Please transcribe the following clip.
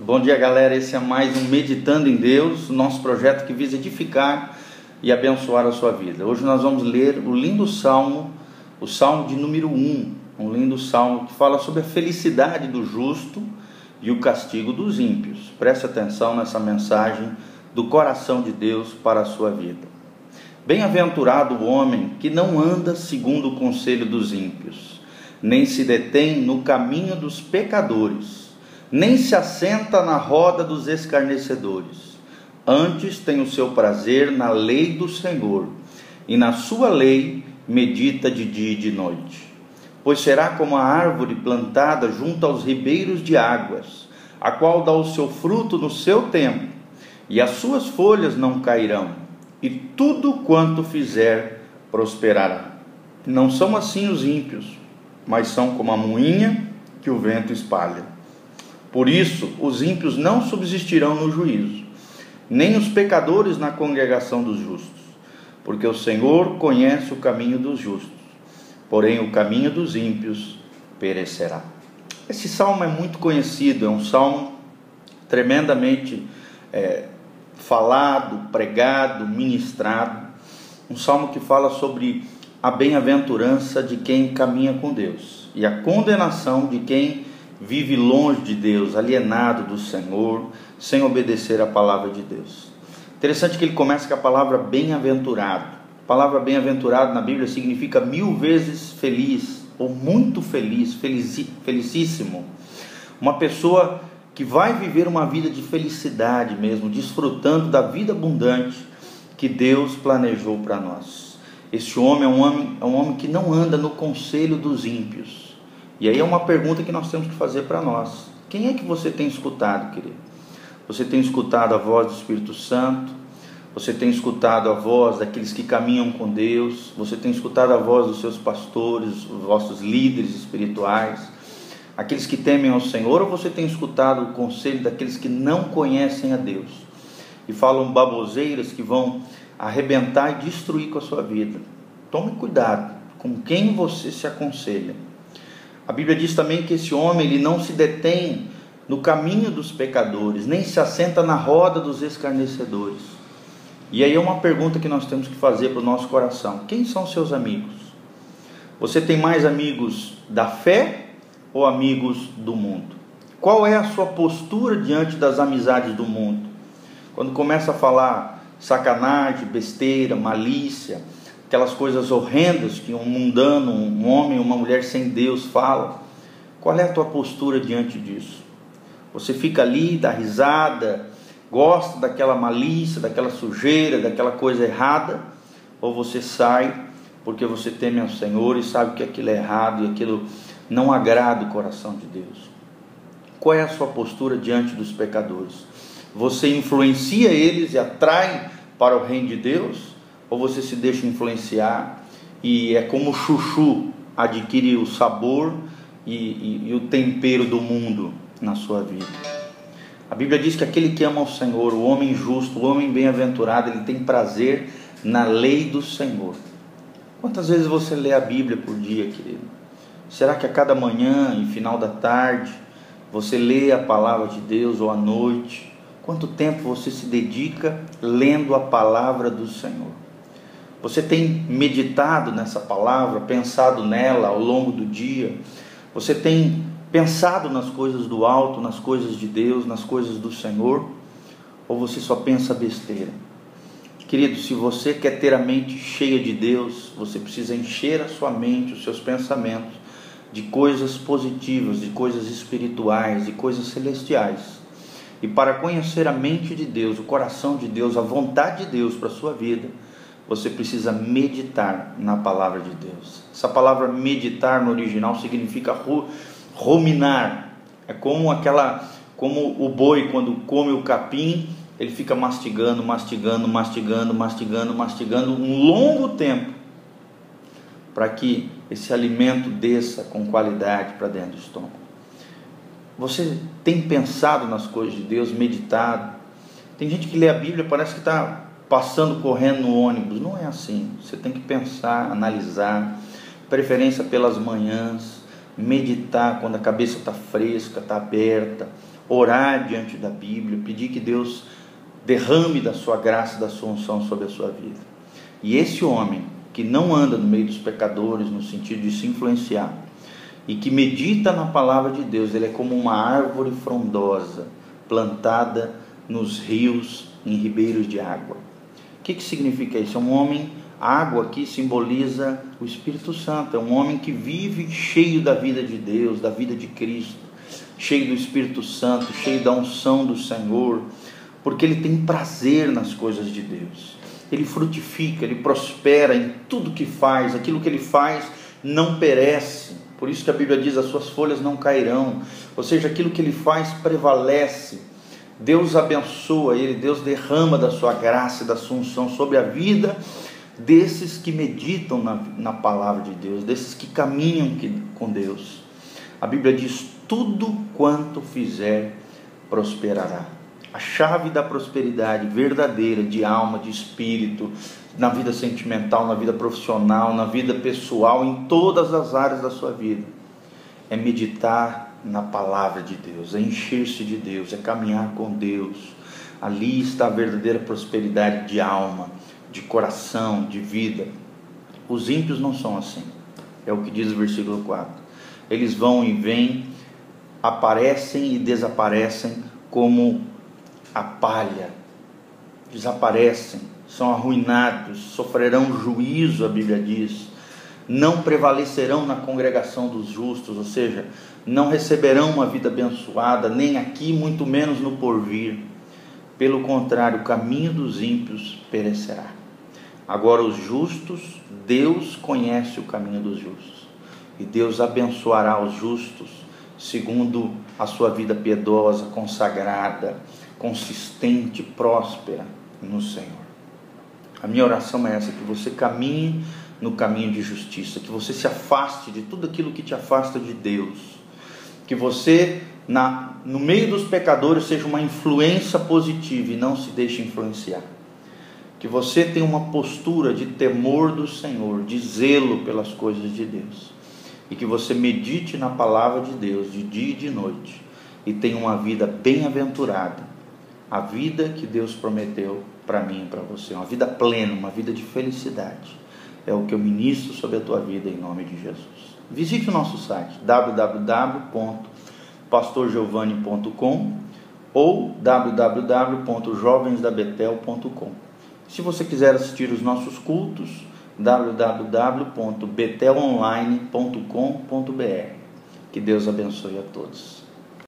Bom dia, galera. Esse é mais um Meditando em Deus, nosso projeto que visa edificar e abençoar a sua vida. Hoje nós vamos ler o lindo salmo, o salmo de número 1, um lindo salmo que fala sobre a felicidade do justo e o castigo dos ímpios. Preste atenção nessa mensagem do coração de Deus para a sua vida. Bem-aventurado o homem que não anda segundo o conselho dos ímpios, nem se detém no caminho dos pecadores nem se assenta na roda dos escarnecedores. Antes tem o seu prazer na lei do Senhor, e na sua lei medita de dia e de noite. Pois será como a árvore plantada junto aos ribeiros de águas, a qual dá o seu fruto no seu tempo, e as suas folhas não cairão, e tudo quanto fizer prosperará. Não são assim os ímpios, mas são como a moinha que o vento espalha. Por isso, os ímpios não subsistirão no juízo, nem os pecadores na congregação dos justos, porque o Senhor conhece o caminho dos justos, porém o caminho dos ímpios perecerá. Esse salmo é muito conhecido, é um salmo tremendamente é, falado, pregado, ministrado, um salmo que fala sobre a bem-aventurança de quem caminha com Deus e a condenação de quem vive longe de Deus, alienado do Senhor, sem obedecer à palavra de Deus. Interessante que ele começa com a palavra bem-aventurado. A palavra bem-aventurado na Bíblia significa mil vezes feliz, ou muito feliz, felicíssimo. Uma pessoa que vai viver uma vida de felicidade mesmo, desfrutando da vida abundante que Deus planejou para nós. Este homem é um homem, é um homem que não anda no conselho dos ímpios e aí é uma pergunta que nós temos que fazer para nós. Quem é que você tem escutado, querido? Você tem escutado a voz do Espírito Santo? Você tem escutado a voz daqueles que caminham com Deus? Você tem escutado a voz dos seus pastores, os vossos líderes espirituais? Aqueles que temem ao Senhor? Ou você tem escutado o conselho daqueles que não conhecem a Deus? E falam baboseiras que vão arrebentar e destruir com a sua vida. Tome cuidado com quem você se aconselha. A Bíblia diz também que esse homem ele não se detém no caminho dos pecadores, nem se assenta na roda dos escarnecedores. E aí é uma pergunta que nós temos que fazer para o nosso coração: quem são seus amigos? Você tem mais amigos da fé ou amigos do mundo? Qual é a sua postura diante das amizades do mundo? Quando começa a falar sacanagem, besteira, malícia, aquelas coisas horrendas que um mundano, um homem, uma mulher sem Deus fala. Qual é a tua postura diante disso? Você fica ali, dá risada, gosta daquela malícia, daquela sujeira, daquela coisa errada, ou você sai porque você teme ao Senhor e sabe que aquilo é errado e aquilo não agrada o coração de Deus? Qual é a sua postura diante dos pecadores? Você influencia eles e atrai para o reino de Deus? Ou você se deixa influenciar e é como o chuchu adquire o sabor e, e, e o tempero do mundo na sua vida. A Bíblia diz que aquele que ama o Senhor, o homem justo, o homem bem-aventurado, ele tem prazer na lei do Senhor. Quantas vezes você lê a Bíblia por dia, querido? Será que a cada manhã e final da tarde você lê a palavra de Deus ou à noite? Quanto tempo você se dedica lendo a palavra do Senhor? Você tem meditado nessa palavra, pensado nela ao longo do dia? Você tem pensado nas coisas do alto, nas coisas de Deus, nas coisas do Senhor? Ou você só pensa besteira? Querido, se você quer ter a mente cheia de Deus, você precisa encher a sua mente, os seus pensamentos de coisas positivas, de coisas espirituais, de coisas celestiais. E para conhecer a mente de Deus, o coração de Deus, a vontade de Deus para a sua vida, você precisa meditar na palavra de Deus. Essa palavra meditar no original significa ruminar. É como aquela, como o boi quando come o capim, ele fica mastigando, mastigando, mastigando, mastigando, mastigando um longo tempo para que esse alimento desça com qualidade para dentro do estômago. Você tem pensado nas coisas de Deus, meditado? Tem gente que lê a Bíblia, parece que está passando correndo no ônibus. Não é assim. Você tem que pensar, analisar, preferência pelas manhãs, meditar quando a cabeça está fresca, está aberta, orar diante da Bíblia, pedir que Deus derrame da sua graça da sua unção sobre a sua vida. E esse homem que não anda no meio dos pecadores no sentido de se influenciar e que medita na palavra de Deus, ele é como uma árvore frondosa plantada nos rios, em ribeiros de água. Que, que significa isso? É um homem, a água aqui simboliza o Espírito Santo, é um homem que vive cheio da vida de Deus, da vida de Cristo, cheio do Espírito Santo, cheio da unção do Senhor, porque ele tem prazer nas coisas de Deus. Ele frutifica, ele prospera em tudo que faz, aquilo que ele faz não perece. Por isso que a Bíblia diz: as suas folhas não cairão. Ou seja, aquilo que ele faz prevalece. Deus abençoa ele, Deus derrama da sua graça e da sua unção sobre a vida desses que meditam na, na palavra de Deus, desses que caminham com Deus. A Bíblia diz: tudo quanto fizer prosperará. A chave da prosperidade verdadeira, de alma, de espírito, na vida sentimental, na vida profissional, na vida pessoal, em todas as áreas da sua vida, é meditar na palavra de Deus, é encher-se de Deus, é caminhar com Deus. Ali está a verdadeira prosperidade de alma, de coração, de vida. Os ímpios não são assim. É o que diz o versículo 4. Eles vão e vêm, aparecem e desaparecem como a palha. Desaparecem, são arruinados, sofrerão juízo, a Bíblia diz. Não prevalecerão na congregação dos justos, ou seja, não receberão uma vida abençoada, nem aqui, muito menos no porvir. Pelo contrário, o caminho dos ímpios perecerá. Agora, os justos, Deus conhece o caminho dos justos, e Deus abençoará os justos segundo a sua vida piedosa, consagrada, consistente, próspera no Senhor. A minha oração é essa: que você caminhe no caminho de justiça, que você se afaste de tudo aquilo que te afasta de Deus que você, na, no meio dos pecadores, seja uma influência positiva e não se deixe influenciar. Que você tenha uma postura de temor do Senhor, de zelo pelas coisas de Deus. E que você medite na palavra de Deus de dia e de noite. E tenha uma vida bem-aventurada. A vida que Deus prometeu para mim e para você. Uma vida plena, uma vida de felicidade. É o que eu ministro sobre a tua vida em nome de Jesus. Visite o nosso site www.pastorgiovanni.com ou www.jovensdabetel.com. Se você quiser assistir os nossos cultos, www.betelonline.com.br. Que Deus abençoe a todos.